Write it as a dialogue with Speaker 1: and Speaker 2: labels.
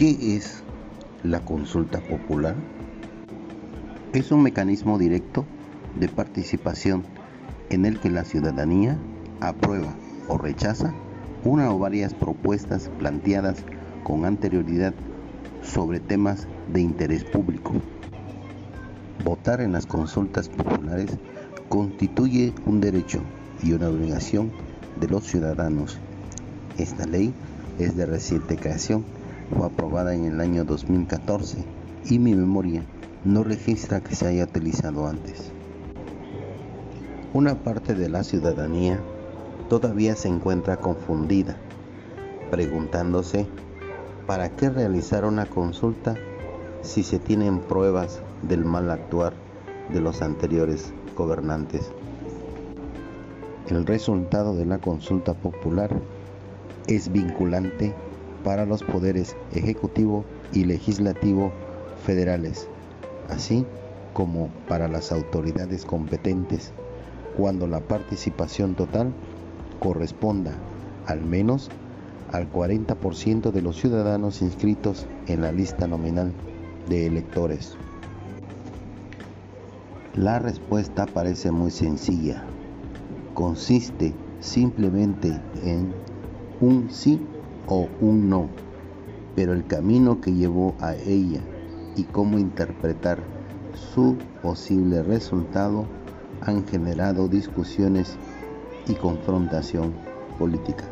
Speaker 1: ¿Qué es la consulta popular? Es un mecanismo directo de participación en el que la ciudadanía aprueba o rechaza una o varias propuestas planteadas con anterioridad sobre temas de interés público. Votar en las consultas populares constituye un derecho y una obligación de los ciudadanos. Esta ley es de reciente creación, fue aprobada en el año 2014 y mi memoria no registra que se haya utilizado antes. Una parte de la ciudadanía todavía se encuentra confundida, preguntándose para qué realizar una consulta si se tienen pruebas del mal actuar de los anteriores gobernantes. El resultado de la consulta popular es vinculante para los poderes ejecutivo y legislativo federales, así como para las autoridades competentes, cuando la participación total corresponda al menos al 40% de los ciudadanos inscritos en la lista nominal de electores. La respuesta parece muy sencilla. Consiste simplemente en un sí o un no, pero el camino que llevó a ella y cómo interpretar su posible resultado han generado discusiones y confrontación política.